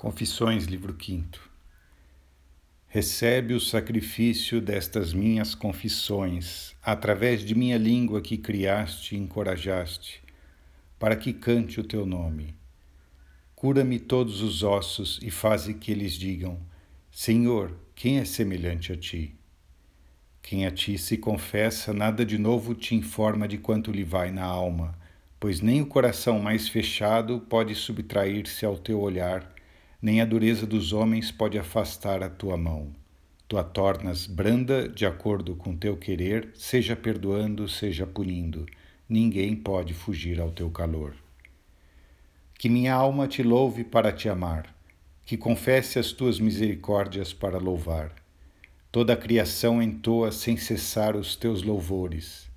Confissões, livro 5. Recebe o sacrifício destas minhas confissões, através de minha língua que criaste e encorajaste, para que cante o teu nome. Cura-me todos os ossos e faze que eles digam: Senhor, quem é semelhante a ti? Quem a ti se confessa, nada de novo te informa de quanto lhe vai na alma, pois nem o coração mais fechado pode subtrair-se ao teu olhar nem a dureza dos homens pode afastar a tua mão. Tu a tornas branda de acordo com teu querer, seja perdoando, seja punindo. Ninguém pode fugir ao teu calor. Que minha alma te louve para te amar, que confesse as tuas misericórdias para louvar. Toda a criação entoa sem cessar os teus louvores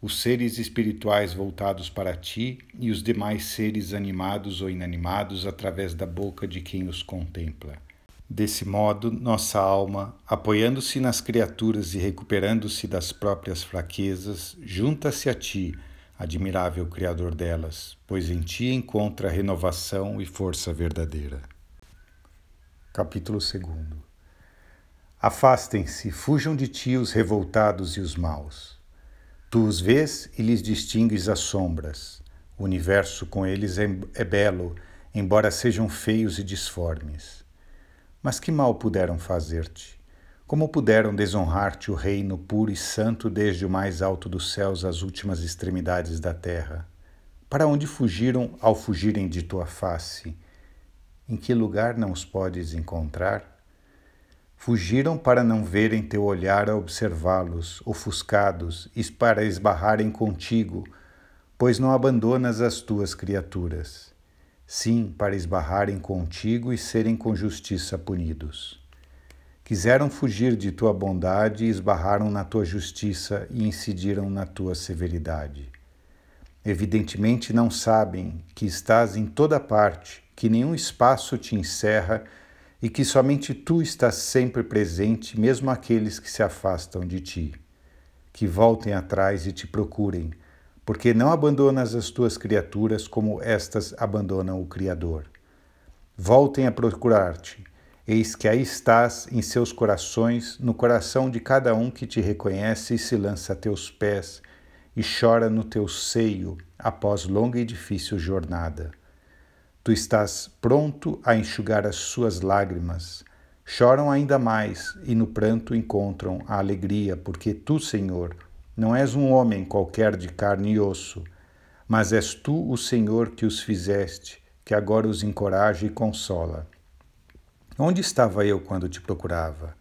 os seres espirituais voltados para ti e os demais seres animados ou inanimados através da boca de quem os contempla. Desse modo, nossa alma, apoiando-se nas criaturas e recuperando-se das próprias fraquezas, junta-se a ti, admirável Criador delas, pois em ti encontra renovação e força verdadeira. Capítulo 2 Afastem-se, fujam de ti os revoltados e os maus. Tu os vês e lhes distingues as sombras. O universo com eles é, é belo, embora sejam feios e disformes. Mas que mal puderam fazer-te? Como puderam desonrar-te o reino puro e santo desde o mais alto dos céus às últimas extremidades da terra? Para onde fugiram ao fugirem de tua face? Em que lugar não os podes encontrar? Fugiram para não verem teu olhar a observá-los, ofuscados, e para esbarrarem contigo, pois não abandonas as tuas criaturas. Sim, para esbarrarem contigo e serem com justiça punidos. Quiseram fugir de tua bondade e esbarraram na tua justiça e incidiram na tua severidade. Evidentemente não sabem que estás em toda parte, que nenhum espaço te encerra e que somente tu estás sempre presente, mesmo aqueles que se afastam de ti. Que voltem atrás e te procurem, porque não abandonas as tuas criaturas como estas abandonam o Criador. Voltem a procurar-te, eis que aí estás em seus corações, no coração de cada um que te reconhece e se lança a teus pés e chora no teu seio após longa e difícil jornada. Tu estás pronto a enxugar as suas lágrimas. Choram ainda mais e no pranto encontram a alegria, porque tu, Senhor, não és um homem qualquer de carne e osso, mas és tu o Senhor que os fizeste, que agora os encoraja e consola. Onde estava eu quando te procurava?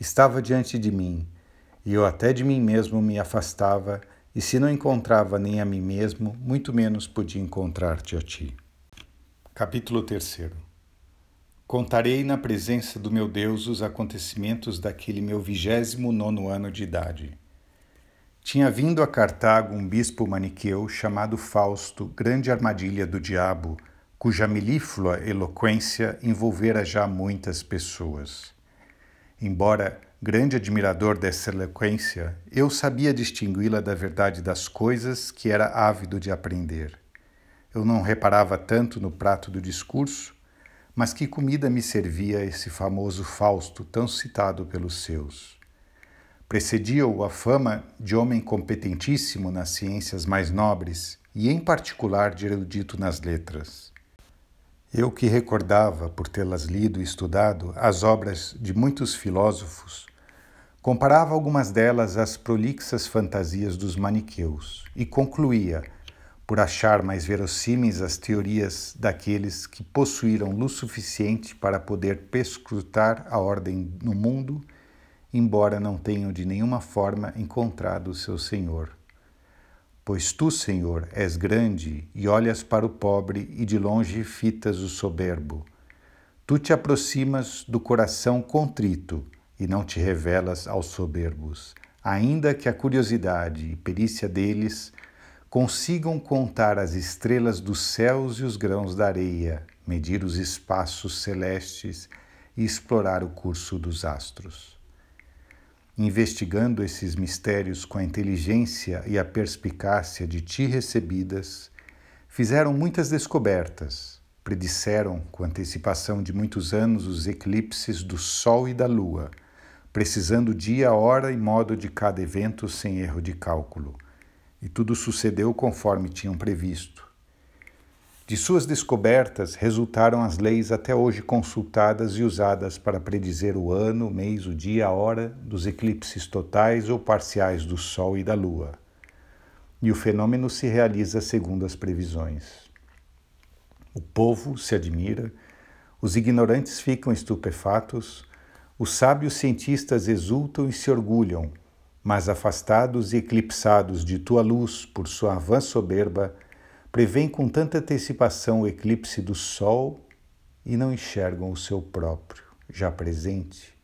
Estava diante de mim, e eu até de mim mesmo me afastava, e se não encontrava nem a mim mesmo, muito menos podia encontrar-te a ti. Capítulo 3 Contarei na presença do meu Deus os acontecimentos daquele meu vigésimo nono ano de idade. Tinha vindo a Cartago um bispo maniqueu chamado Fausto, grande armadilha do diabo, cuja melíflua eloquência envolvera já muitas pessoas. Embora grande admirador dessa eloquência, eu sabia distingui-la da verdade das coisas que era ávido de aprender. Eu não reparava tanto no prato do discurso, mas que comida me servia esse famoso Fausto, tão citado pelos seus. Precedia-o a fama de homem competentíssimo nas ciências mais nobres e, em particular, de erudito nas letras. Eu que recordava, por tê-las lido e estudado, as obras de muitos filósofos, comparava algumas delas às prolixas fantasias dos maniqueus e concluía por achar mais verossímeis as teorias daqueles que possuíram luz suficiente para poder perscrutar a ordem no mundo, embora não tenham de nenhuma forma encontrado o seu Senhor. Pois tu, Senhor, és grande e olhas para o pobre e de longe fitas o soberbo. Tu te aproximas do coração contrito e não te revelas aos soberbos, ainda que a curiosidade e perícia deles consigam contar as estrelas dos céus e os grãos da areia, medir os espaços celestes e explorar o curso dos astros. Investigando esses mistérios com a inteligência e a perspicácia de ti recebidas, fizeram muitas descobertas, predisseram, com antecipação de muitos anos, os eclipses do Sol e da Lua, precisando dia, hora e modo de cada evento sem erro de cálculo. E tudo sucedeu conforme tinham previsto. De suas descobertas resultaram as leis até hoje consultadas e usadas para predizer o ano, o mês, o dia, a hora dos eclipses totais ou parciais do Sol e da Lua. E o fenômeno se realiza segundo as previsões. O povo se admira, os ignorantes ficam estupefatos, os sábios cientistas exultam e se orgulham, mas afastados e eclipsados de tua luz por sua vã soberba, prevêem com tanta antecipação o eclipse do Sol e não enxergam o seu próprio, já presente,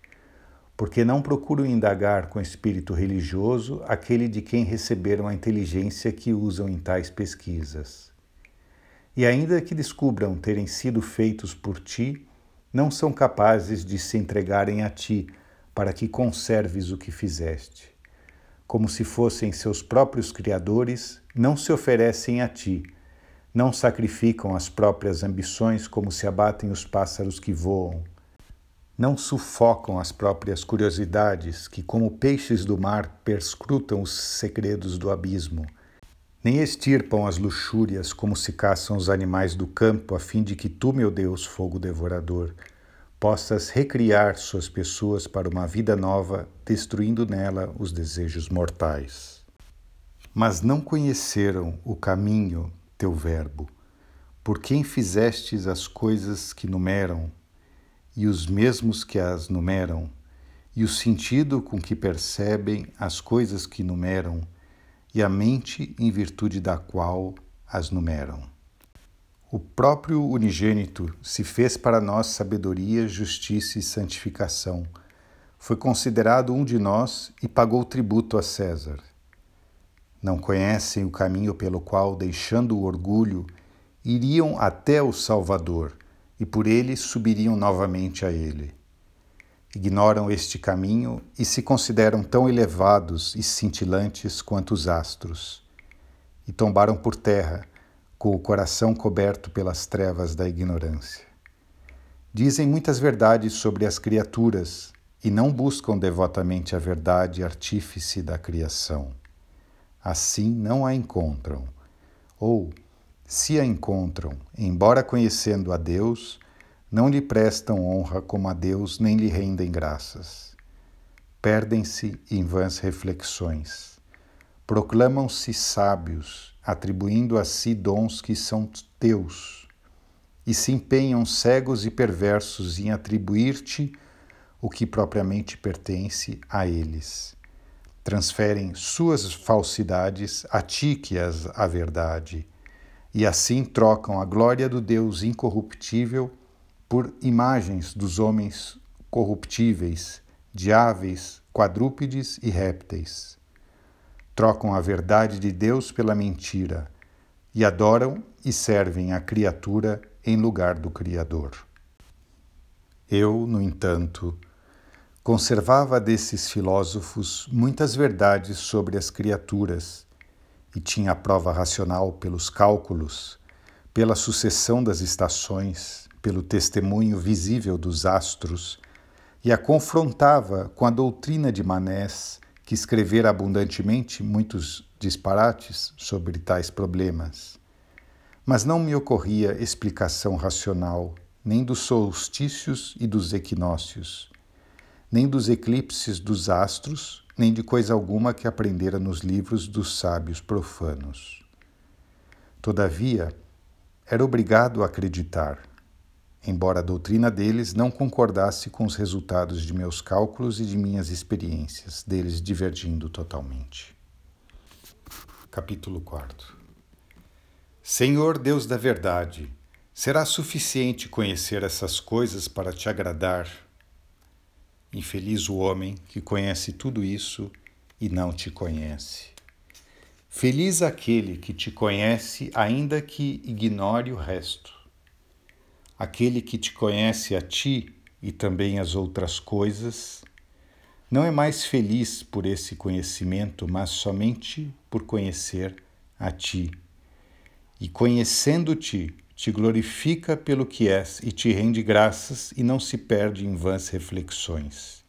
porque não procuram indagar com espírito religioso aquele de quem receberam a inteligência que usam em tais pesquisas. E ainda que descubram terem sido feitos por ti, não são capazes de se entregarem a ti para que conserves o que fizeste. Como se fossem seus próprios criadores, não se oferecem a ti não sacrificam as próprias ambições como se abatem os pássaros que voam. Não sufocam as próprias curiosidades que, como peixes do mar, perscrutam os segredos do abismo. Nem extirpam as luxúrias como se caçam os animais do campo, a fim de que tu, meu Deus, fogo devorador, possas recriar suas pessoas para uma vida nova, destruindo nela os desejos mortais. Mas não conheceram o caminho teu Verbo, por quem fizestes as coisas que numeram, e os mesmos que as numeram, e o sentido com que percebem as coisas que numeram, e a mente em virtude da qual as numeram. O próprio unigênito se fez para nós sabedoria, justiça e santificação. Foi considerado um de nós e pagou tributo a César. Não conhecem o caminho pelo qual, deixando o orgulho, iriam até o Salvador e por ele subiriam novamente a ele. Ignoram este caminho e se consideram tão elevados e cintilantes quanto os astros. E tombaram por terra, com o coração coberto pelas trevas da ignorância. Dizem muitas verdades sobre as criaturas e não buscam devotamente a verdade artífice da criação assim não a encontram. Ou, se a encontram, embora conhecendo a Deus, não lhe prestam honra como a Deus nem lhe rendem graças. Perdem-se em vãs reflexões. Proclamam-se sábios, atribuindo a si dons que são teus, e se empenham cegos e perversos em atribuir-te o que propriamente pertence a eles transferem suas falsidades a ti que a verdade, e assim trocam a glória do Deus incorruptível por imagens dos homens corruptíveis, de aves, quadrúpedes e répteis. Trocam a verdade de Deus pela mentira e adoram e servem a criatura em lugar do Criador. Eu, no entanto, Conservava desses filósofos muitas verdades sobre as criaturas e tinha a prova racional pelos cálculos, pela sucessão das estações, pelo testemunho visível dos astros e a confrontava com a doutrina de Manés, que escrevera abundantemente muitos disparates sobre tais problemas. Mas não me ocorria explicação racional nem dos solstícios e dos equinócios nem dos eclipses dos astros, nem de coisa alguma que aprendera nos livros dos sábios profanos. Todavia, era obrigado a acreditar, embora a doutrina deles não concordasse com os resultados de meus cálculos e de minhas experiências, deles divergindo totalmente. Capítulo 4 Senhor Deus da verdade, será suficiente conhecer essas coisas para te agradar Infeliz o homem que conhece tudo isso e não te conhece. Feliz aquele que te conhece, ainda que ignore o resto. Aquele que te conhece a ti e também as outras coisas, não é mais feliz por esse conhecimento, mas somente por conhecer a ti. E conhecendo-te, te glorifica pelo que és e te rende graças e não se perde em vãs reflexões.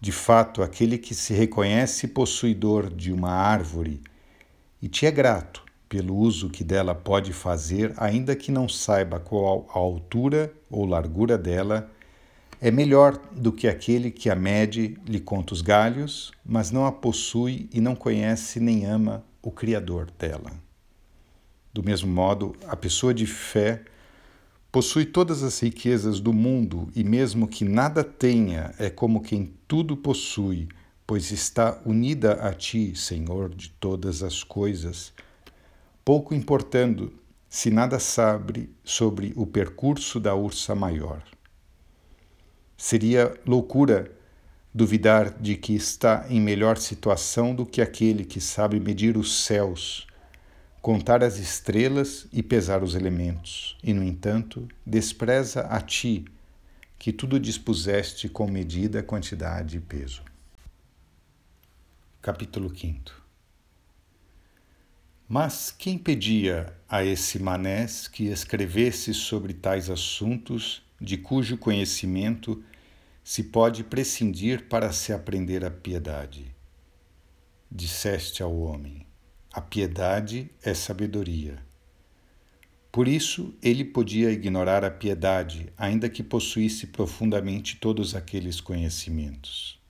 De fato, aquele que se reconhece possuidor de uma árvore e te é grato pelo uso que dela pode fazer, ainda que não saiba qual a altura ou largura dela, é melhor do que aquele que a mede, lhe conta os galhos, mas não a possui e não conhece nem ama o Criador dela. Do mesmo modo, a pessoa de fé possui todas as riquezas do mundo e, mesmo que nada tenha, é como quem tudo possui, pois está unida a ti, Senhor de todas as coisas, pouco importando se nada sabe sobre o percurso da ursa maior. Seria loucura duvidar de que está em melhor situação do que aquele que sabe medir os céus contar as estrelas e pesar os elementos, e, no entanto, despreza a ti, que tudo dispuseste com medida, quantidade e peso. Capítulo 5 Mas quem pedia a esse manés que escrevesse sobre tais assuntos, de cujo conhecimento se pode prescindir para se aprender a piedade? Disseste ao homem: a piedade é sabedoria. Por isso, ele podia ignorar a piedade, ainda que possuísse profundamente todos aqueles conhecimentos.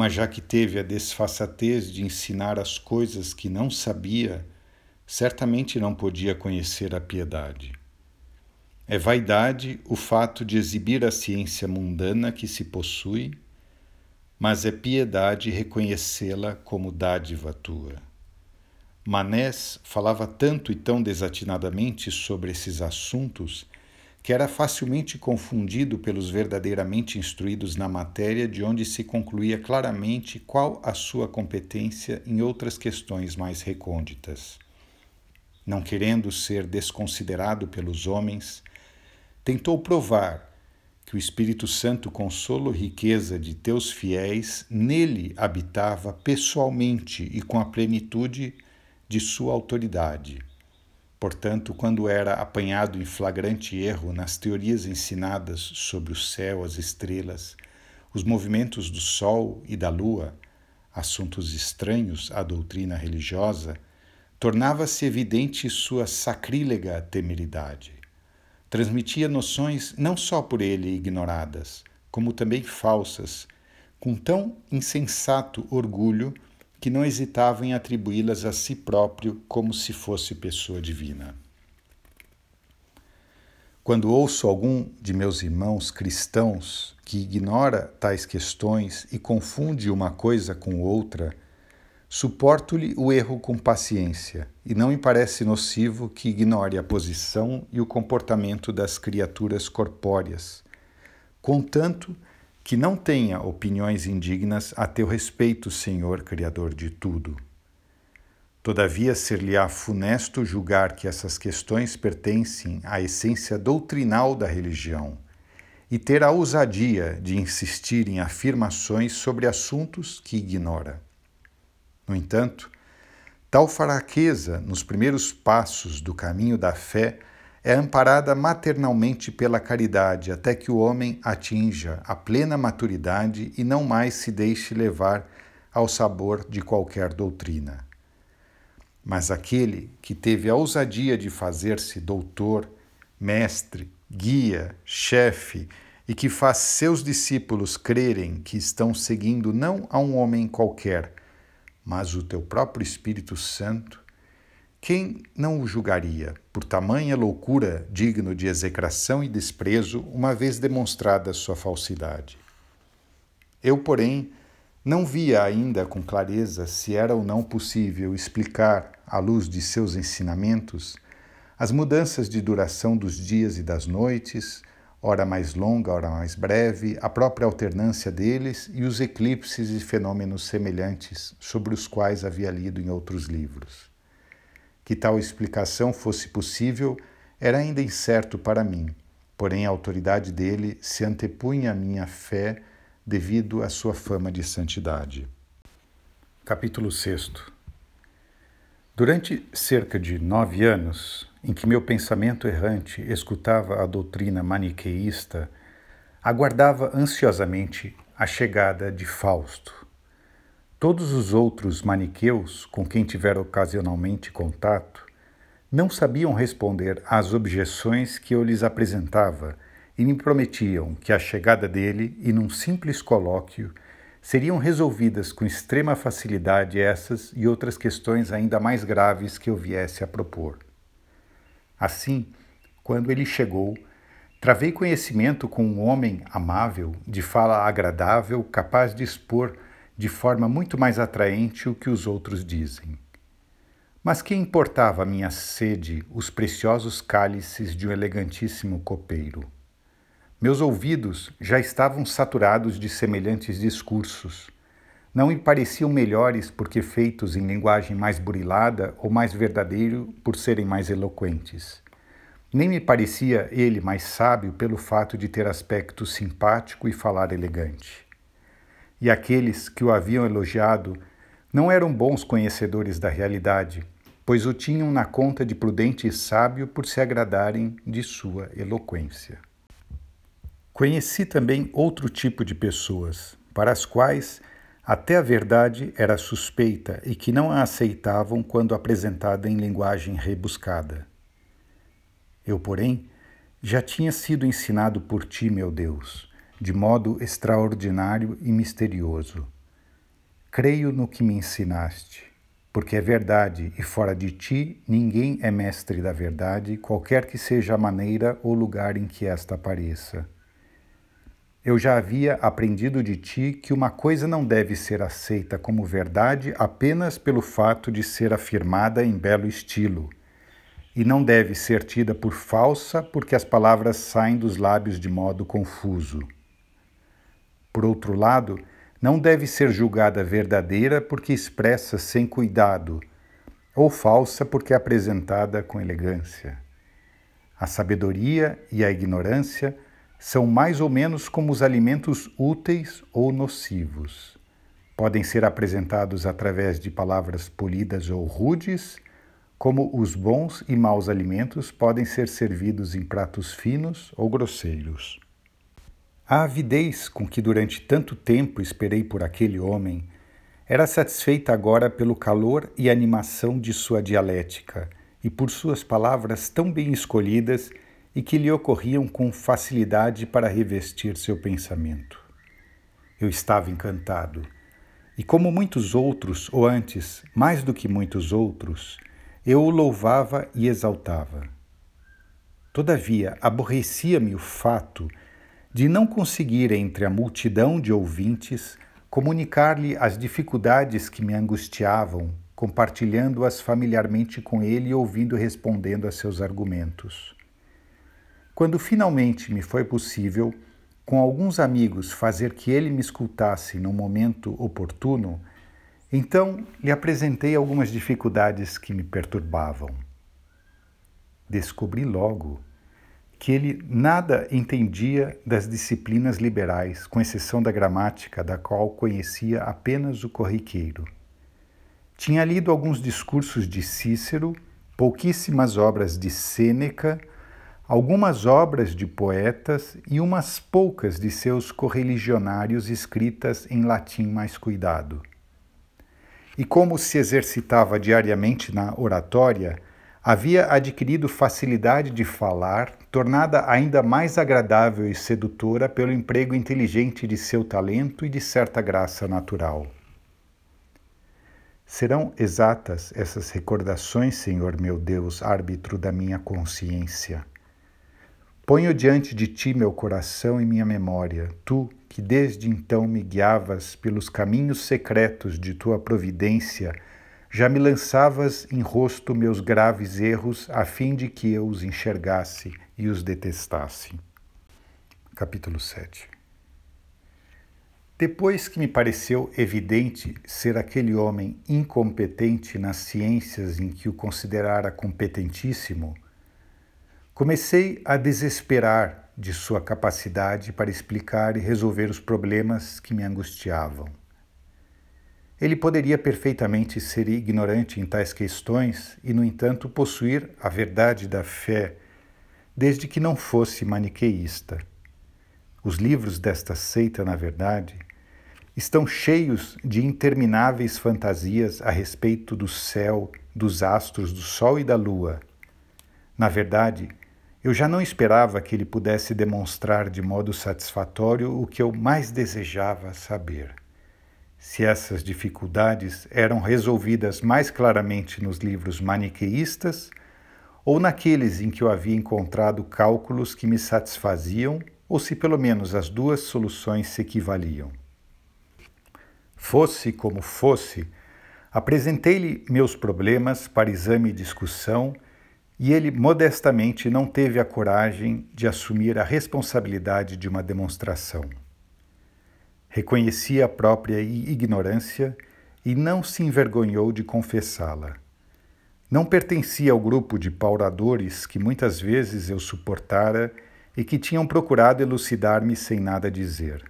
Mas já que teve a desfaçatez de ensinar as coisas que não sabia, certamente não podia conhecer a piedade. É vaidade o fato de exibir a ciência mundana que se possui, mas é piedade reconhecê-la como dádiva tua. Manés falava tanto e tão desatinadamente sobre esses assuntos que era facilmente confundido pelos verdadeiramente instruídos na matéria, de onde se concluía claramente qual a sua competência em outras questões mais recônditas. Não querendo ser desconsiderado pelos homens, tentou provar que o Espírito Santo, consolo riqueza de teus fiéis, nele habitava pessoalmente e com a plenitude de sua autoridade. Portanto, quando era apanhado em flagrante erro nas teorias ensinadas sobre o céu, as estrelas, os movimentos do Sol e da Lua, assuntos estranhos à doutrina religiosa, tornava-se evidente sua sacrílega temeridade. Transmitia noções não só por ele ignoradas, como também falsas, com tão insensato orgulho que não hesitava em atribuí-las a si próprio como se fosse pessoa divina. Quando ouço algum de meus irmãos cristãos que ignora tais questões e confunde uma coisa com outra, suporto-lhe o erro com paciência, e não me parece nocivo que ignore a posição e o comportamento das criaturas corpóreas, contanto que não tenha opiniões indignas a teu respeito, Senhor Criador de tudo. Todavia, ser-lhe-á funesto julgar que essas questões pertencem à essência doutrinal da religião e ter a ousadia de insistir em afirmações sobre assuntos que ignora. No entanto, tal fraqueza nos primeiros passos do caminho da fé é amparada maternalmente pela caridade até que o homem atinja a plena maturidade e não mais se deixe levar ao sabor de qualquer doutrina. Mas aquele que teve a ousadia de fazer-se doutor, mestre, guia, chefe e que faz seus discípulos crerem que estão seguindo não a um homem qualquer, mas o teu próprio Espírito Santo, quem não o julgaria por tamanha loucura digno de execração e desprezo, uma vez demonstrada sua falsidade? Eu, porém, não via ainda com clareza se era ou não possível explicar, à luz de seus ensinamentos, as mudanças de duração dos dias e das noites, hora mais longa, hora mais breve, a própria alternância deles e os eclipses e fenômenos semelhantes sobre os quais havia lido em outros livros. Que tal explicação fosse possível era ainda incerto para mim, porém a autoridade dele se antepunha à minha fé devido à sua fama de santidade. Capítulo 6 Durante cerca de nove anos, em que meu pensamento errante escutava a doutrina maniqueísta, aguardava ansiosamente a chegada de Fausto. Todos os outros maniqueus com quem tivera ocasionalmente contato não sabiam responder às objeções que eu lhes apresentava e me prometiam que a chegada dele, e num simples colóquio, seriam resolvidas com extrema facilidade essas e outras questões ainda mais graves que eu viesse a propor. Assim, quando ele chegou, travei conhecimento com um homem amável, de fala agradável, capaz de expor de forma muito mais atraente o que os outros dizem. Mas que importava a minha sede os preciosos cálices de um elegantíssimo copeiro? Meus ouvidos já estavam saturados de semelhantes discursos. Não me pareciam melhores porque feitos em linguagem mais burilada ou mais verdadeiro por serem mais eloquentes. Nem me parecia ele mais sábio pelo fato de ter aspecto simpático e falar elegante. E aqueles que o haviam elogiado não eram bons conhecedores da realidade, pois o tinham na conta de prudente e sábio por se agradarem de sua eloquência. Conheci também outro tipo de pessoas, para as quais até a verdade era suspeita e que não a aceitavam quando apresentada em linguagem rebuscada. Eu, porém, já tinha sido ensinado por ti, meu Deus, de modo extraordinário e misterioso. Creio no que me ensinaste, porque é verdade e fora de ti ninguém é mestre da verdade, qualquer que seja a maneira ou lugar em que esta apareça. Eu já havia aprendido de ti que uma coisa não deve ser aceita como verdade apenas pelo fato de ser afirmada em belo estilo, e não deve ser tida por falsa porque as palavras saem dos lábios de modo confuso. Por outro lado, não deve ser julgada verdadeira porque expressa sem cuidado, ou falsa porque é apresentada com elegância. A sabedoria e a ignorância são mais ou menos como os alimentos úteis ou nocivos. Podem ser apresentados através de palavras polidas ou rudes, como os bons e maus alimentos podem ser servidos em pratos finos ou grosseiros. A avidez com que durante tanto tempo esperei por aquele homem era satisfeita agora pelo calor e animação de sua dialética e por suas palavras tão bem escolhidas e que lhe ocorriam com facilidade para revestir seu pensamento. Eu estava encantado, e como muitos outros, ou antes, mais do que muitos outros, eu o louvava e exaltava. Todavia, aborrecia-me o fato de não conseguir, entre a multidão de ouvintes, comunicar-lhe as dificuldades que me angustiavam, compartilhando-as familiarmente com ele e ouvindo respondendo a seus argumentos. Quando finalmente me foi possível, com alguns amigos, fazer que ele me escutasse no momento oportuno, então lhe apresentei algumas dificuldades que me perturbavam. Descobri logo que ele nada entendia das disciplinas liberais, com exceção da gramática, da qual conhecia apenas o corriqueiro. Tinha lido alguns discursos de Cícero, pouquíssimas obras de Sêneca algumas obras de poetas e umas poucas de seus correligionários escritas em latim mais cuidado. E como se exercitava diariamente na oratória, havia adquirido facilidade de falar, tornada ainda mais agradável e sedutora pelo emprego inteligente de seu talento e de certa graça natural. Serão exatas essas recordações, Senhor meu Deus, árbitro da minha consciência Ponho diante de ti meu coração e minha memória, tu que desde então me guiavas pelos caminhos secretos de tua providência, já me lançavas em rosto meus graves erros, a fim de que eu os enxergasse e os detestasse. Capítulo 7 Depois que me pareceu evidente ser aquele homem incompetente nas ciências em que o considerara competentíssimo, Comecei a desesperar de sua capacidade para explicar e resolver os problemas que me angustiavam. Ele poderia perfeitamente ser ignorante em tais questões e, no entanto, possuir a verdade da fé, desde que não fosse maniqueísta. Os livros desta seita, na verdade, estão cheios de intermináveis fantasias a respeito do céu, dos astros, do sol e da lua. Na verdade, eu já não esperava que ele pudesse demonstrar de modo satisfatório o que eu mais desejava saber. Se essas dificuldades eram resolvidas mais claramente nos livros maniqueístas ou naqueles em que eu havia encontrado cálculos que me satisfaziam, ou se pelo menos as duas soluções se equivaliam. Fosse como fosse, apresentei-lhe meus problemas para exame e discussão e ele modestamente não teve a coragem de assumir a responsabilidade de uma demonstração. Reconhecia a própria ignorância e não se envergonhou de confessá-la. Não pertencia ao grupo de pauradores que muitas vezes eu suportara e que tinham procurado elucidar-me sem nada dizer.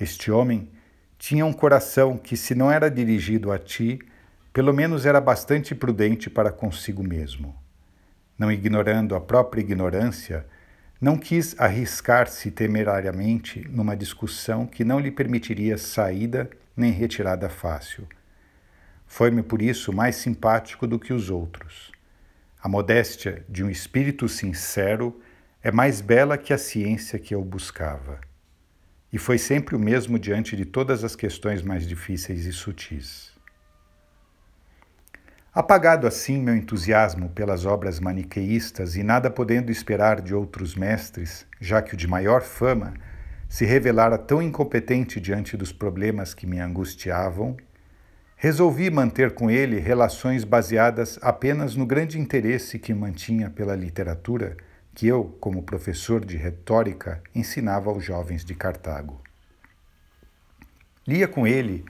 Este homem tinha um coração que, se não era dirigido a ti, pelo menos era bastante prudente para consigo mesmo. Não ignorando a própria ignorância, não quis arriscar-se temerariamente numa discussão que não lhe permitiria saída nem retirada fácil. Foi-me por isso mais simpático do que os outros. A modéstia de um espírito sincero é mais bela que a ciência que eu buscava e foi sempre o mesmo diante de todas as questões mais difíceis e sutis. Apagado assim meu entusiasmo pelas obras maniqueístas e nada podendo esperar de outros mestres, já que o de maior fama se revelara tão incompetente diante dos problemas que me angustiavam, resolvi manter com ele relações baseadas apenas no grande interesse que mantinha pela literatura que eu, como professor de retórica, ensinava aos jovens de Cartago. Lia com ele,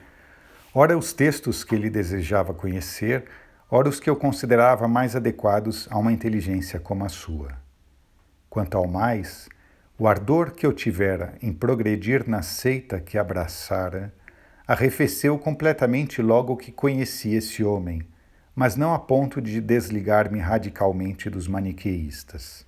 ora os textos que ele desejava conhecer, ora os que eu considerava mais adequados a uma inteligência como a sua. Quanto ao mais, o ardor que eu tivera em progredir na seita que abraçara arrefeceu completamente logo que conheci esse homem, mas não a ponto de desligar-me radicalmente dos maniqueístas.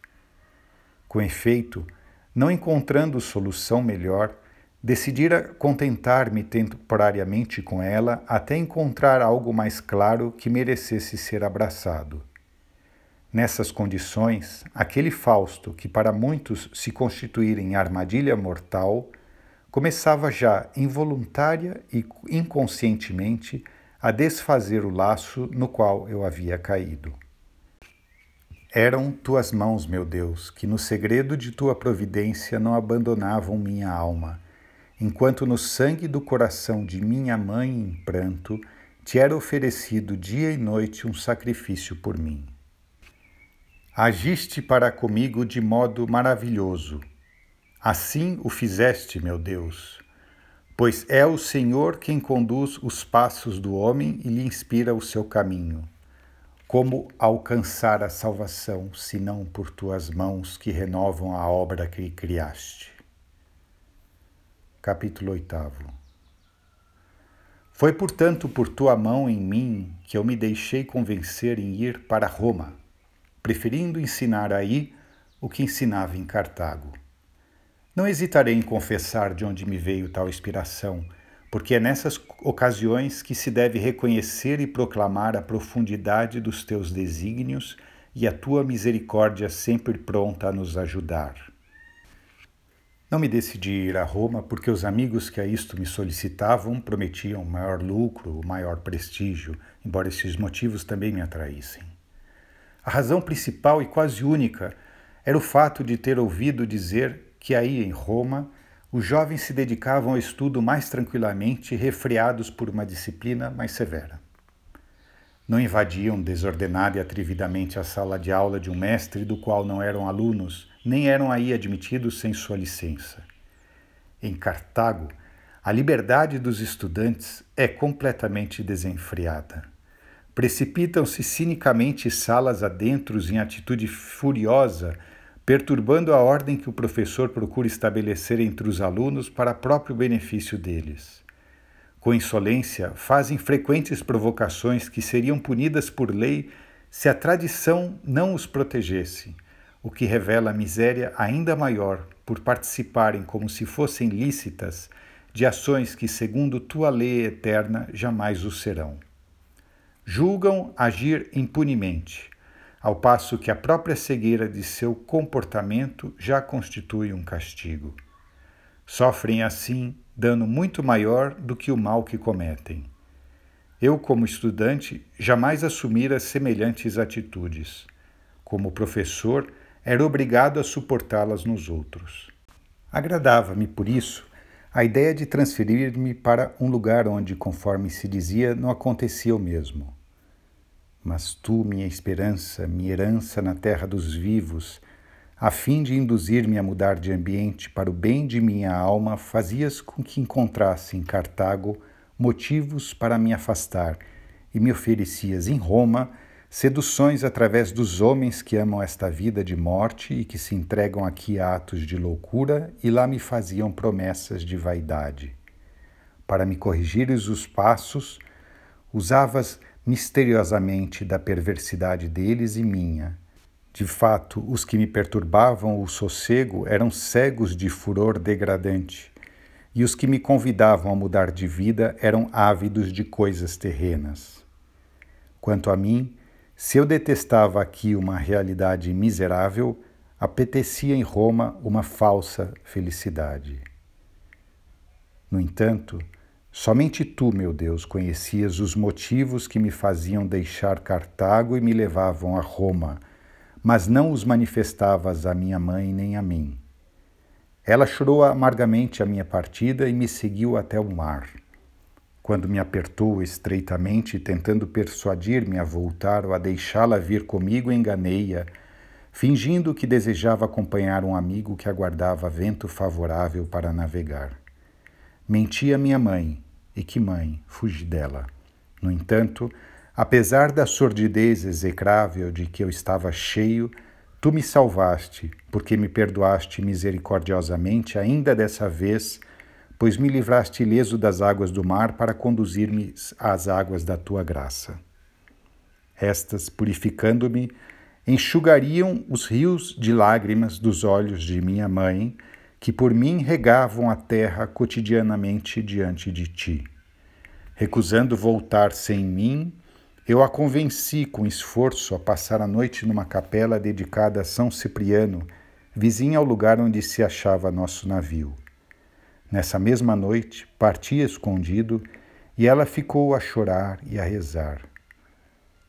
Com efeito, não encontrando solução melhor, decidira contentar-me temporariamente com ela até encontrar algo mais claro que merecesse ser abraçado. Nessas condições, aquele Fausto, que para muitos se constituíra em armadilha mortal, começava já involuntária e inconscientemente a desfazer o laço no qual eu havia caído. Eram tuas mãos, meu Deus, que no segredo de tua providência não abandonavam minha alma, enquanto no sangue do coração de minha mãe em pranto te era oferecido dia e noite um sacrifício por mim. Agiste para comigo de modo maravilhoso. Assim o fizeste, meu Deus, pois é o Senhor quem conduz os passos do homem e lhe inspira o seu caminho. Como alcançar a salvação, senão por tuas mãos que renovam a obra que criaste? Capítulo 8 Foi, portanto, por tua mão em mim que eu me deixei convencer em ir para Roma, preferindo ensinar aí o que ensinava em Cartago. Não hesitarei em confessar de onde me veio tal inspiração porque é nessas ocasiões que se deve reconhecer e proclamar a profundidade dos teus desígnios e a tua misericórdia sempre pronta a nos ajudar. Não me decidi ir a Roma porque os amigos que a isto me solicitavam prometiam maior lucro, maior prestígio, embora esses motivos também me atraíssem. A razão principal e quase única era o fato de ter ouvido dizer que aí em Roma os jovens se dedicavam ao estudo mais tranquilamente, refreados por uma disciplina mais severa. Não invadiam desordenada e atrevidamente a sala de aula de um mestre do qual não eram alunos, nem eram aí admitidos sem sua licença. Em Cartago, a liberdade dos estudantes é completamente desenfreada. Precipitam-se cinicamente salas adentro em atitude furiosa perturbando a ordem que o professor procura estabelecer entre os alunos para próprio benefício deles. Com insolência, fazem frequentes provocações que seriam punidas por lei se a tradição não os protegesse, o que revela a miséria ainda maior por participarem como se fossem lícitas de ações que, segundo tua lei eterna, jamais o serão. Julgam agir impunemente, ao passo que a própria cegueira de seu comportamento já constitui um castigo. Sofrem assim dano muito maior do que o mal que cometem. Eu, como estudante, jamais assumira semelhantes atitudes. Como professor, era obrigado a suportá-las nos outros. Agradava-me, por isso, a ideia de transferir-me para um lugar onde, conforme se dizia, não acontecia o mesmo. Mas tu, minha esperança, minha herança na terra dos vivos, a fim de induzir-me a mudar de ambiente para o bem de minha alma, fazias com que encontrasse em Cartago motivos para me afastar e me oferecias em Roma seduções através dos homens que amam esta vida de morte e que se entregam aqui a atos de loucura e lá me faziam promessas de vaidade. Para me corrigires os passos, usavas misteriosamente da perversidade deles e minha de fato, os que me perturbavam o sossego eram cegos de furor degradante, e os que me convidavam a mudar de vida eram ávidos de coisas terrenas. Quanto a mim, se eu detestava aqui uma realidade miserável, apetecia em Roma uma falsa felicidade. No entanto, somente tu, meu Deus, conhecias os motivos que me faziam deixar Cartago e me levavam a Roma mas não os manifestavas a minha mãe nem a mim. Ela chorou amargamente a minha partida e me seguiu até o mar. Quando me apertou estreitamente, tentando persuadir-me a voltar ou a deixá-la vir comigo, enganei-a, fingindo que desejava acompanhar um amigo que aguardava vento favorável para navegar. Menti a minha mãe, e que mãe, fugi dela. No entanto, Apesar da sordidez execrável de que eu estava cheio, tu me salvaste, porque me perdoaste misericordiosamente ainda dessa vez, pois me livraste ileso das águas do mar para conduzir-me às águas da tua graça. Estas, purificando-me, enxugariam os rios de lágrimas dos olhos de minha mãe, que por mim regavam a terra cotidianamente diante de ti. Recusando voltar sem mim, eu a convenci com esforço a passar a noite numa capela dedicada a São Cipriano, vizinha ao lugar onde se achava nosso navio. Nessa mesma noite, parti escondido e ela ficou a chorar e a rezar.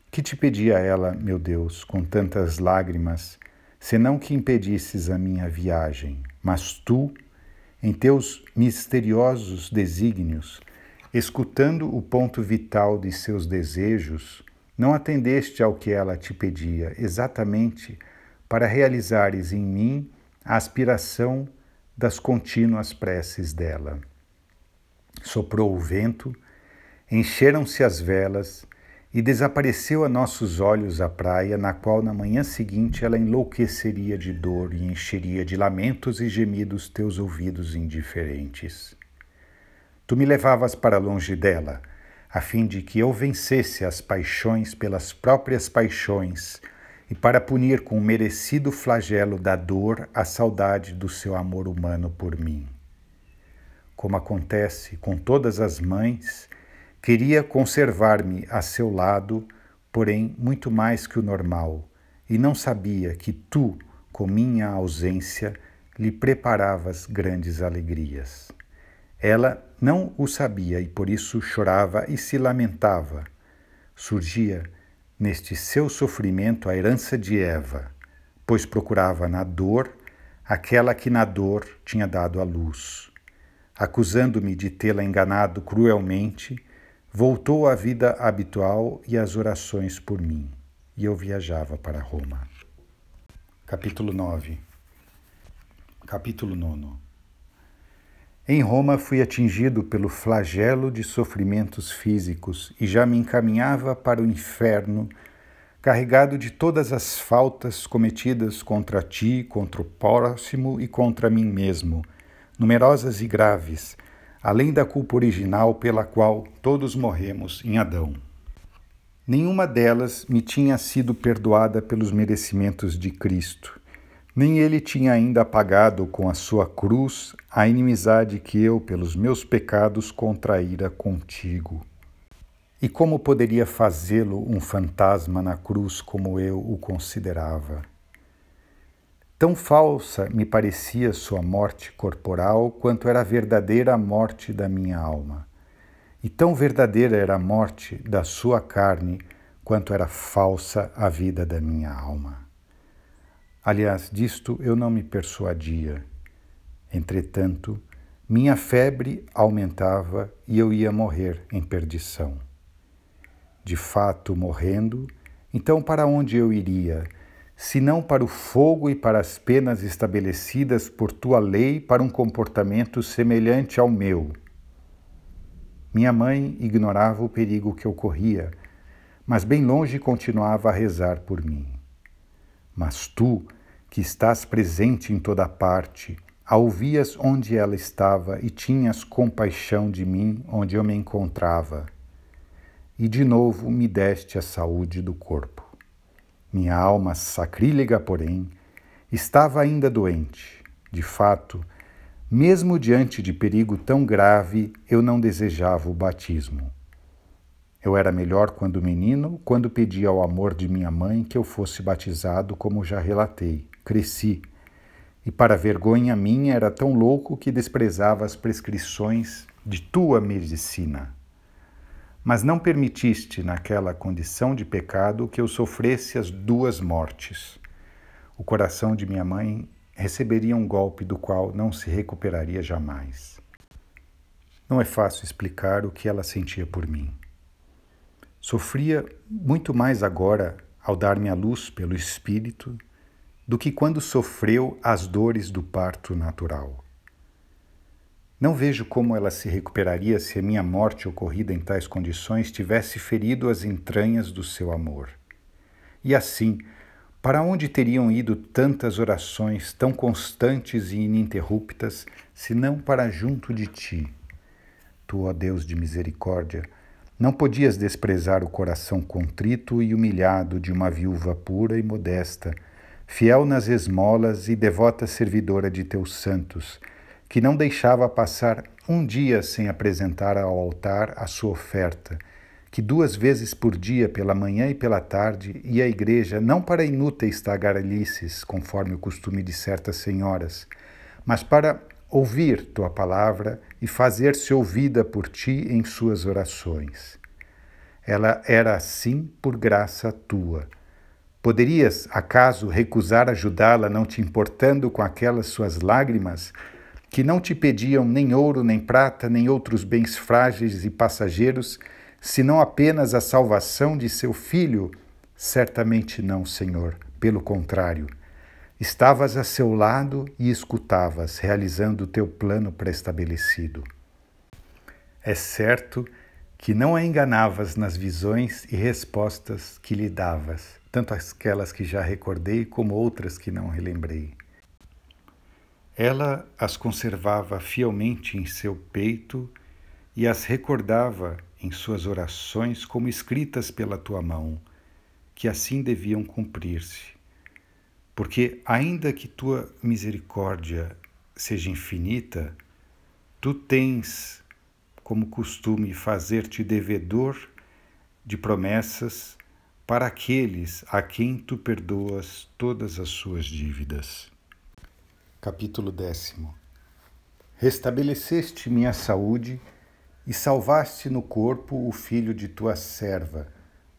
Que te pedia ela, meu Deus, com tantas lágrimas, senão que impedisses a minha viagem? Mas tu, em teus misteriosos desígnios, escutando o ponto vital de seus desejos, não atendeste ao que ela te pedia, exatamente para realizares em mim a aspiração das contínuas preces dela. Soprou o vento, encheram-se as velas e desapareceu a nossos olhos a praia, na qual na manhã seguinte ela enlouqueceria de dor e encheria de lamentos e gemidos teus ouvidos indiferentes. Tu me levavas para longe dela, a fim de que eu vencesse as paixões pelas próprias paixões e para punir com o merecido flagelo da dor a saudade do seu amor humano por mim. Como acontece com todas as mães, queria conservar-me a seu lado, porém muito mais que o normal, e não sabia que tu, com minha ausência, lhe preparavas grandes alegrias. Ela não o sabia e por isso chorava e se lamentava. Surgia neste seu sofrimento a herança de Eva, pois procurava na dor aquela que na dor tinha dado a luz. Acusando-me de tê-la enganado cruelmente, voltou à vida habitual e às orações por mim, e eu viajava para Roma. Capítulo 9 Capítulo 9 em Roma fui atingido pelo flagelo de sofrimentos físicos e já me encaminhava para o inferno, carregado de todas as faltas cometidas contra ti, contra o próximo e contra mim mesmo, numerosas e graves, além da culpa original pela qual todos morremos em Adão. Nenhuma delas me tinha sido perdoada pelos merecimentos de Cristo, nem ele tinha ainda apagado com a sua cruz a inimizade que eu, pelos meus pecados, contraíra contigo. E como poderia fazê-lo um fantasma na cruz como eu o considerava? Tão falsa me parecia sua morte corporal quanto era verdadeira a morte da minha alma. E tão verdadeira era a morte da sua carne quanto era falsa a vida da minha alma. Aliás, disto eu não me persuadia. Entretanto, minha febre aumentava e eu ia morrer em perdição de fato morrendo, então para onde eu iria, se não para o fogo e para as penas estabelecidas por tua lei para um comportamento semelhante ao meu? Minha mãe ignorava o perigo que ocorria, mas bem longe continuava a rezar por mim. Mas tu, que estás presente em toda parte, a ouvias onde ela estava e tinhas compaixão de mim onde eu me encontrava e de novo me deste a saúde do corpo. Minha alma sacrílega, porém, estava ainda doente. De fato, mesmo diante de perigo tão grave, eu não desejava o batismo. Eu era melhor quando menino, quando pedi ao amor de minha mãe que eu fosse batizado, como já relatei. Cresci. E para vergonha minha era tão louco que desprezava as prescrições de tua medicina mas não permitiste, naquela condição de pecado, que eu sofresse as duas mortes. O coração de minha mãe receberia um golpe do qual não se recuperaria jamais. Não é fácil explicar o que ela sentia por mim. Sofria muito mais agora ao dar-me a luz pelo espírito do que quando sofreu as dores do parto natural. Não vejo como ela se recuperaria se a minha morte ocorrida em tais condições tivesse ferido as entranhas do seu amor. E assim, para onde teriam ido tantas orações tão constantes e ininterruptas, se não para junto de ti? Tu, ó Deus de misericórdia, não podias desprezar o coração contrito e humilhado de uma viúva pura e modesta, fiel nas esmolas e devota servidora de teus santos que não deixava passar um dia sem apresentar ao altar a sua oferta, que duas vezes por dia, pela manhã e pela tarde, ia à igreja não para inúteis tagarelices, conforme o costume de certas senhoras, mas para ouvir tua palavra e fazer-se ouvida por ti em suas orações. Ela era assim por graça tua. Poderias, acaso, recusar ajudá-la, não te importando com aquelas suas lágrimas, que não te pediam nem ouro, nem prata, nem outros bens frágeis e passageiros, senão apenas a salvação de seu filho? Certamente não, Senhor. Pelo contrário, estavas a seu lado e escutavas, realizando o teu plano pré-estabelecido. É certo que não a enganavas nas visões e respostas que lhe davas, tanto aquelas que já recordei como outras que não relembrei. Ela as conservava fielmente em seu peito e as recordava em suas orações como escritas pela tua mão, que assim deviam cumprir-se. Porque, ainda que tua misericórdia seja infinita, tu tens como costume fazer-te devedor de promessas para aqueles a quem tu perdoas todas as suas dívidas. Capítulo décimo. Restabeleceste minha saúde e salvaste no corpo o filho de tua serva,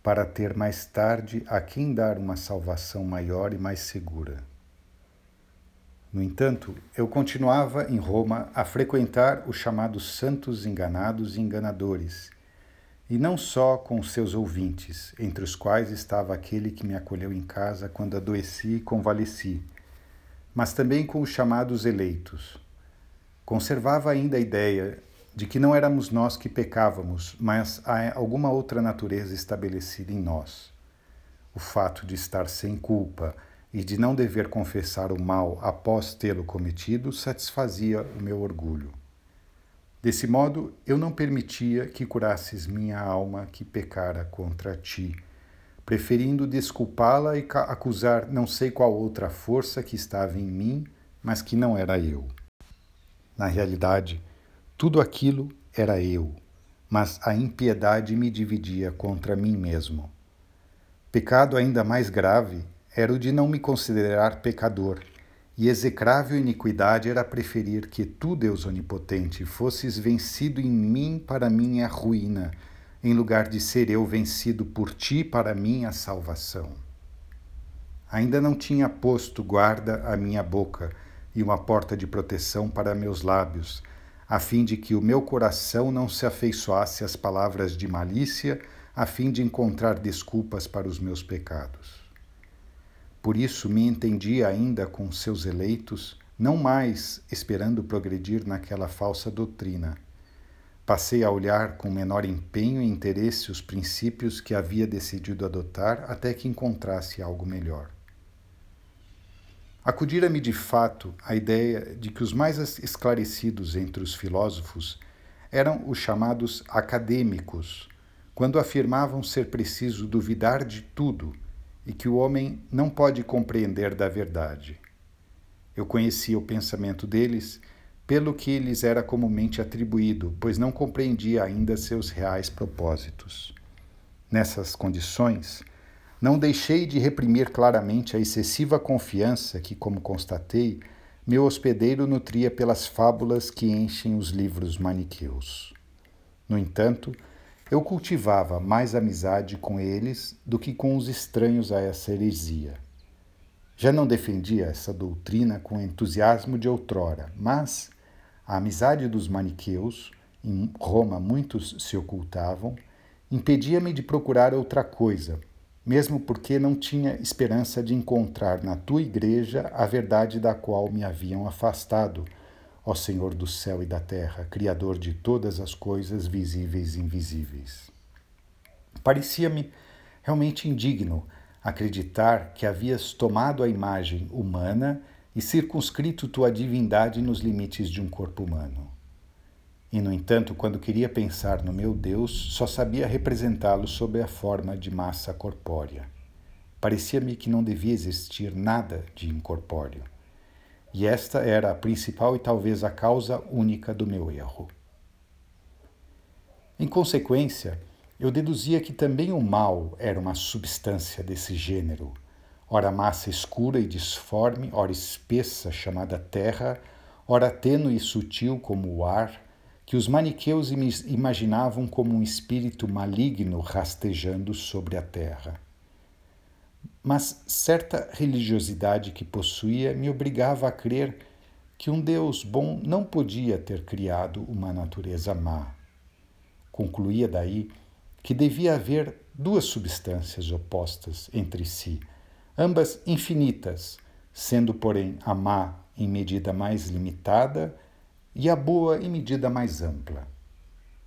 para ter mais tarde a quem dar uma salvação maior e mais segura. No entanto, eu continuava em Roma a frequentar os chamados santos enganados e enganadores, e não só com seus ouvintes, entre os quais estava aquele que me acolheu em casa quando adoeci e convalesci mas também com os chamados eleitos. Conservava ainda a ideia de que não éramos nós que pecávamos, mas há alguma outra natureza estabelecida em nós. O fato de estar sem culpa e de não dever confessar o mal após tê-lo cometido satisfazia o meu orgulho. Desse modo, eu não permitia que curasses minha alma que pecara contra ti, preferindo desculpá-la e acusar não sei qual outra força que estava em mim, mas que não era eu. Na realidade, tudo aquilo era eu, mas a impiedade me dividia contra mim mesmo. Pecado ainda mais grave era o de não me considerar pecador, e execrável iniquidade era preferir que tu, Deus onipotente, fosses vencido em mim para minha ruína, em lugar de ser eu vencido por ti para minha salvação. Ainda não tinha posto guarda à minha boca e uma porta de proteção para meus lábios, a fim de que o meu coração não se afeiçoasse às palavras de malícia, a fim de encontrar desculpas para os meus pecados. Por isso me entendi ainda com seus eleitos, não mais esperando progredir naquela falsa doutrina. Passei a olhar com menor empenho e interesse os princípios que havia decidido adotar até que encontrasse algo melhor. Acudira-me de fato a ideia de que os mais esclarecidos entre os filósofos eram os chamados acadêmicos, quando afirmavam ser preciso duvidar de tudo e que o homem não pode compreender da verdade. Eu conhecia o pensamento deles pelo que lhes era comumente atribuído, pois não compreendia ainda seus reais propósitos. Nessas condições, não deixei de reprimir claramente a excessiva confiança que, como constatei, meu hospedeiro nutria pelas fábulas que enchem os livros maniqueus. No entanto, eu cultivava mais amizade com eles do que com os estranhos a essa heresia. Já não defendia essa doutrina com entusiasmo de outrora, mas a amizade dos maniqueus, em Roma muitos se ocultavam, impedia-me de procurar outra coisa, mesmo porque não tinha esperança de encontrar na tua igreja a verdade da qual me haviam afastado, ó Senhor do céu e da terra, Criador de todas as coisas visíveis e invisíveis. Parecia-me realmente indigno acreditar que havias tomado a imagem humana e circunscrito tua divindade nos limites de um corpo humano. E, no entanto, quando queria pensar no meu Deus, só sabia representá-lo sob a forma de massa corpórea. Parecia-me que não devia existir nada de incorpóreo. E esta era a principal e talvez a causa única do meu erro. Em consequência, eu deduzia que também o mal era uma substância desse gênero, ora massa escura e disforme, ora espessa chamada terra, ora tênue e sutil como o ar, que os maniqueus imaginavam como um espírito maligno rastejando sobre a terra. Mas certa religiosidade que possuía me obrigava a crer que um Deus bom não podia ter criado uma natureza má. Concluía daí que devia haver duas substâncias opostas entre si, ambas infinitas, sendo, porém, a má em medida mais limitada e a boa em medida mais ampla.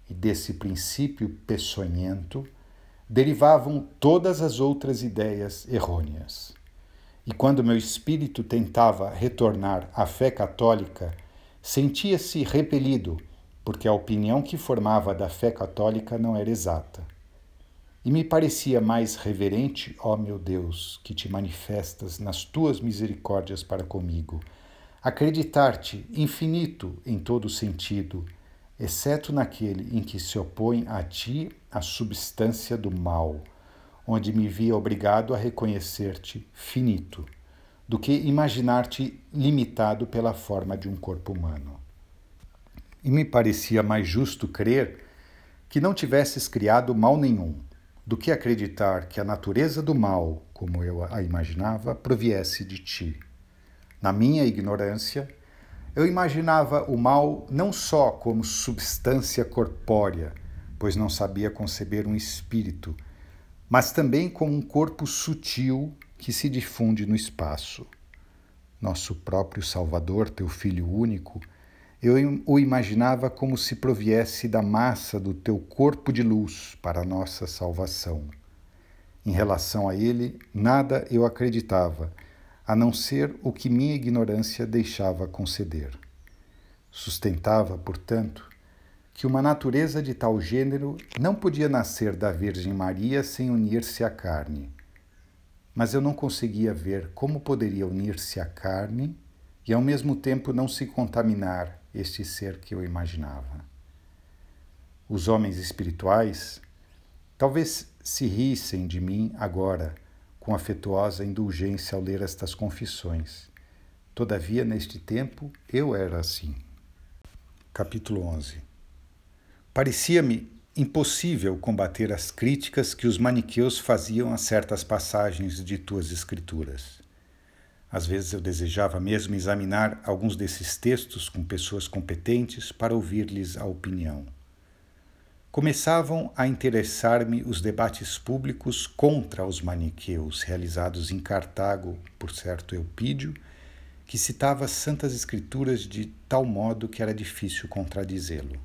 E desse princípio peçonhento derivavam todas as outras ideias errôneas. E quando meu espírito tentava retornar à fé católica, sentia-se repelido, porque a opinião que formava da fé católica não era exata. E me parecia mais reverente, ó meu Deus, que te manifestas nas tuas misericórdias para comigo, acreditar-te infinito em todo sentido, exceto naquele em que se opõe a ti a substância do mal, onde me via obrigado a reconhecer-te finito, do que imaginar-te limitado pela forma de um corpo humano. E me parecia mais justo crer que não tivesses criado mal nenhum, do que acreditar que a natureza do mal, como eu a imaginava, proviesse de ti. Na minha ignorância, eu imaginava o mal não só como substância corpórea, pois não sabia conceber um espírito, mas também como um corpo sutil que se difunde no espaço. Nosso próprio Salvador, teu Filho único, eu o imaginava como se proviesse da massa do teu corpo de luz para a nossa salvação. Em relação a ele, nada eu acreditava a não ser o que minha ignorância deixava conceder. Sustentava, portanto, que uma natureza de tal gênero não podia nascer da Virgem Maria sem unir-se à carne. Mas eu não conseguia ver como poderia unir-se à carne e ao mesmo tempo não se contaminar este ser que eu imaginava. Os homens espirituais talvez se rissem de mim agora com afetuosa indulgência ao ler estas confissões. Todavia, neste tempo, eu era assim. Capítulo 11 Parecia-me impossível combater as críticas que os maniqueus faziam a certas passagens de tuas escrituras. Às vezes eu desejava mesmo examinar alguns desses textos com pessoas competentes para ouvir-lhes a opinião. Começavam a interessar-me os debates públicos contra os maniqueus, realizados em Cartago por certo Eupídio, que citava as Santas Escrituras de tal modo que era difícil contradizê-lo.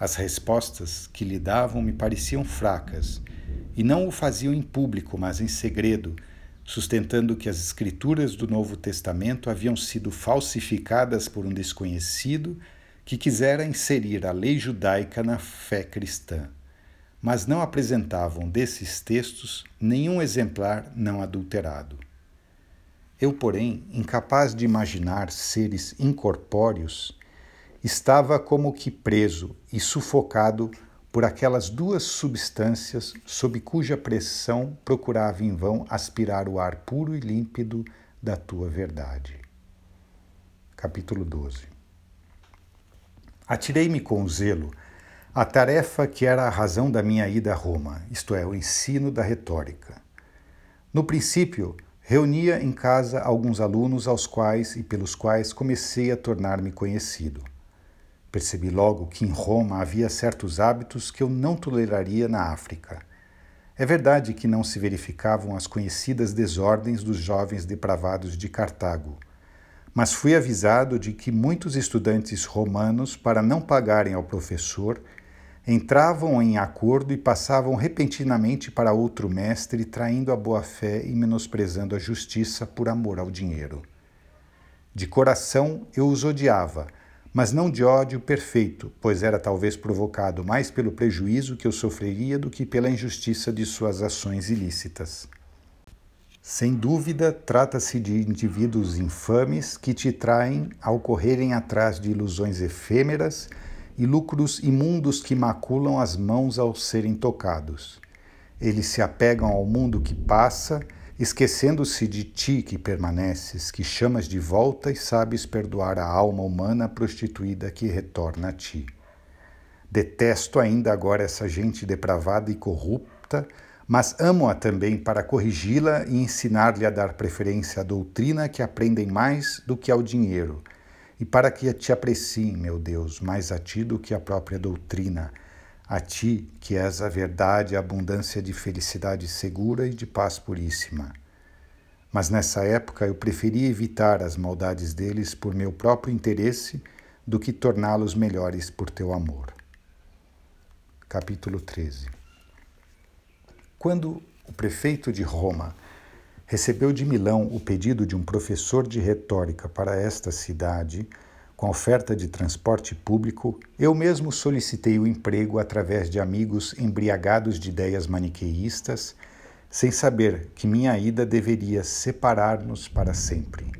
As respostas que lhe davam me pareciam fracas, e não o faziam em público, mas em segredo, sustentando que as escrituras do Novo Testamento haviam sido falsificadas por um desconhecido que quisera inserir a lei judaica na fé cristã, mas não apresentavam desses textos nenhum exemplar não adulterado. Eu, porém, incapaz de imaginar seres incorpóreos, estava como que preso e sufocado por aquelas duas substâncias sob cuja pressão procurava em vão aspirar o ar puro e límpido da tua verdade. Capítulo 12 Atirei-me com zelo à tarefa que era a razão da minha ida a Roma, isto é, o ensino da retórica. No princípio, reunia em casa alguns alunos aos quais e pelos quais comecei a tornar-me conhecido. Percebi logo que em Roma havia certos hábitos que eu não toleraria na África. É verdade que não se verificavam as conhecidas desordens dos jovens depravados de Cartago, mas fui avisado de que muitos estudantes romanos, para não pagarem ao professor, entravam em acordo e passavam repentinamente para outro mestre, traindo a boa-fé e menosprezando a justiça por amor ao dinheiro. De coração eu os odiava mas não de ódio perfeito, pois era talvez provocado mais pelo prejuízo que eu sofreria do que pela injustiça de suas ações ilícitas. Sem dúvida, trata-se de indivíduos infames que te traem ao correrem atrás de ilusões efêmeras e lucros imundos que maculam as mãos ao serem tocados. Eles se apegam ao mundo que passa esquecendo-se de ti que permaneces, que chamas de volta e sabes perdoar a alma humana prostituída que retorna a ti. Detesto ainda agora essa gente depravada e corrupta, mas amo-a também para corrigi-la e ensinar-lhe a dar preferência à doutrina que aprendem mais do que ao dinheiro, e para que te apreciem, meu Deus, mais a ti do que a própria doutrina a ti, que és a verdade, a abundância de felicidade segura e de paz puríssima. Mas nessa época eu preferi evitar as maldades deles por meu próprio interesse do que torná-los melhores por teu amor. Capítulo 13 Quando o prefeito de Roma recebeu de Milão o pedido de um professor de retórica para esta cidade, com oferta de transporte público, eu mesmo solicitei o emprego através de amigos embriagados de ideias maniqueístas, sem saber que minha ida deveria separar-nos para sempre.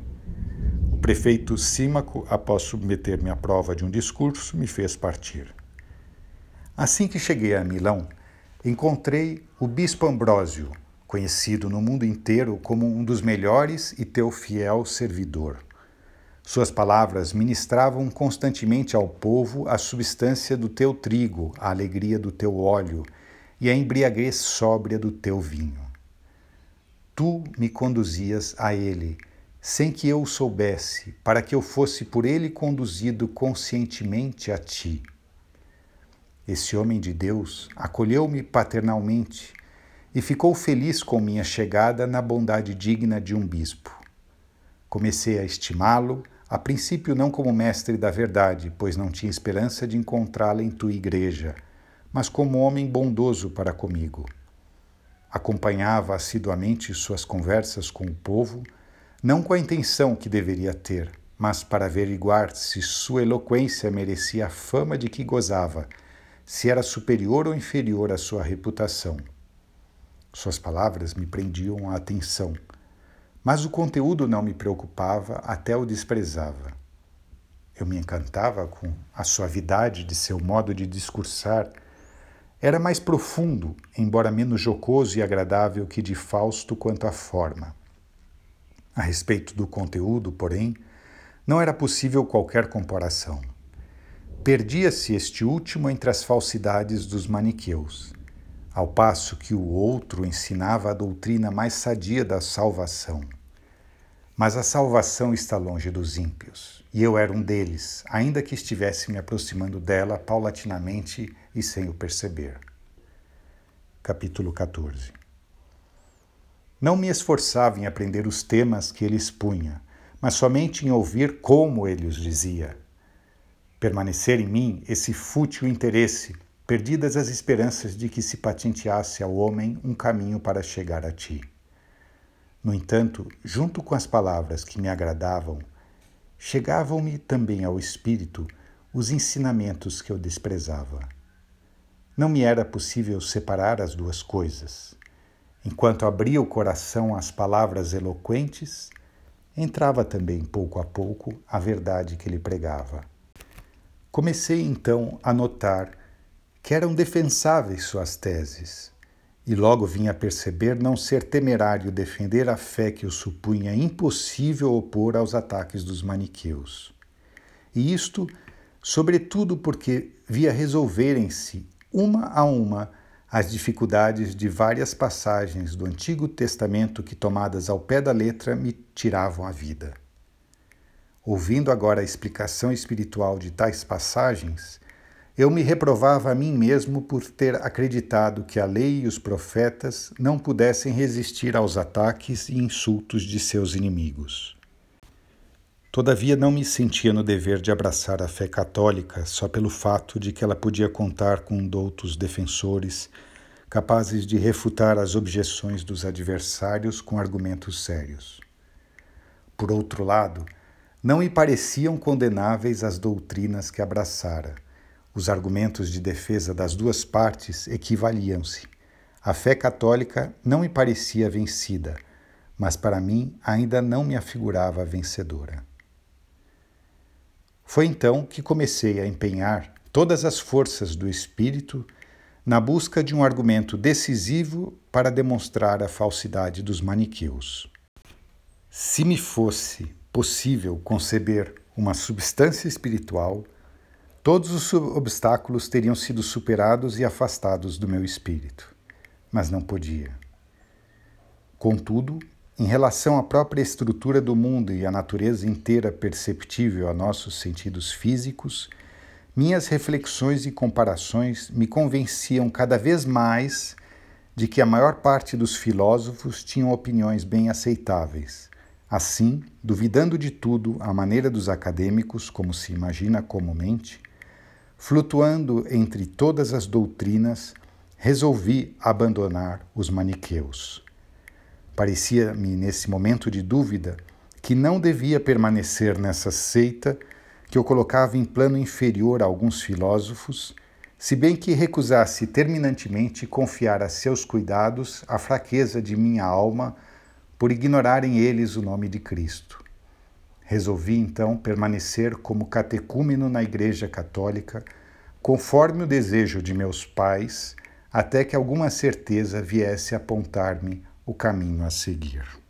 O prefeito Símaco, após submeter-me à prova de um discurso, me fez partir. Assim que cheguei a Milão, encontrei o bispo Ambrósio, conhecido no mundo inteiro como um dos melhores e teu fiel servidor. Suas palavras ministravam constantemente ao povo a substância do teu trigo, a alegria do teu óleo e a embriaguez sóbria do teu vinho. Tu me conduzias a ele, sem que eu o soubesse, para que eu fosse por ele conduzido conscientemente a ti. Esse homem de Deus acolheu-me paternalmente e ficou feliz com minha chegada na bondade digna de um bispo. Comecei a estimá-lo a princípio, não como mestre da verdade, pois não tinha esperança de encontrá-la em tua igreja, mas como homem bondoso para comigo. Acompanhava assiduamente suas conversas com o povo, não com a intenção que deveria ter, mas para averiguar se sua eloquência merecia a fama de que gozava, se era superior ou inferior à sua reputação. Suas palavras me prendiam a atenção, mas o conteúdo não me preocupava, até o desprezava. Eu me encantava com a suavidade de seu modo de discursar. Era mais profundo, embora menos jocoso e agradável que de Fausto quanto à forma. A respeito do conteúdo, porém, não era possível qualquer comparação. Perdia-se este último entre as falsidades dos maniqueus ao passo que o outro ensinava a doutrina mais sadia da salvação. Mas a salvação está longe dos ímpios, e eu era um deles, ainda que estivesse me aproximando dela paulatinamente e sem o perceber. Capítulo 14 Não me esforçava em aprender os temas que ele expunha, mas somente em ouvir como ele os dizia. Permanecer em mim esse fútil interesse perdidas as esperanças de que se patenteasse ao homem um caminho para chegar a ti. No entanto, junto com as palavras que me agradavam, chegavam-me também ao espírito os ensinamentos que eu desprezava. Não me era possível separar as duas coisas. Enquanto abria o coração às palavras eloquentes, entrava também pouco a pouco a verdade que ele pregava. Comecei então a notar que eram defensáveis suas teses, e logo vinha a perceber não ser temerário defender a fé que o supunha impossível opor aos ataques dos maniqueus. E isto, sobretudo porque via resolverem-se, uma a uma, as dificuldades de várias passagens do Antigo Testamento que, tomadas ao pé da letra, me tiravam a vida. Ouvindo agora a explicação espiritual de tais passagens, eu me reprovava a mim mesmo por ter acreditado que a lei e os profetas não pudessem resistir aos ataques e insultos de seus inimigos. Todavia, não me sentia no dever de abraçar a fé católica só pelo fato de que ela podia contar com doutos defensores capazes de refutar as objeções dos adversários com argumentos sérios. Por outro lado, não me pareciam condenáveis as doutrinas que abraçara os argumentos de defesa das duas partes equivaliam-se. A fé católica não me parecia vencida, mas para mim ainda não me afigurava vencedora. Foi então que comecei a empenhar todas as forças do espírito na busca de um argumento decisivo para demonstrar a falsidade dos maniqueus. Se me fosse possível conceber uma substância espiritual, Todos os obstáculos teriam sido superados e afastados do meu espírito, mas não podia. Contudo, em relação à própria estrutura do mundo e à natureza inteira perceptível a nossos sentidos físicos, minhas reflexões e comparações me convenciam cada vez mais de que a maior parte dos filósofos tinham opiniões bem aceitáveis. Assim, duvidando de tudo à maneira dos acadêmicos, como se imagina comumente, Flutuando entre todas as doutrinas, resolvi abandonar os maniqueus. Parecia-me, nesse momento de dúvida, que não devia permanecer nessa seita que eu colocava em plano inferior a alguns filósofos, se bem que recusasse terminantemente confiar a seus cuidados a fraqueza de minha alma por ignorarem eles o nome de Cristo. Resolvi então permanecer como catecúmeno na Igreja Católica, conforme o desejo de meus pais, até que alguma certeza viesse apontar-me o caminho a seguir.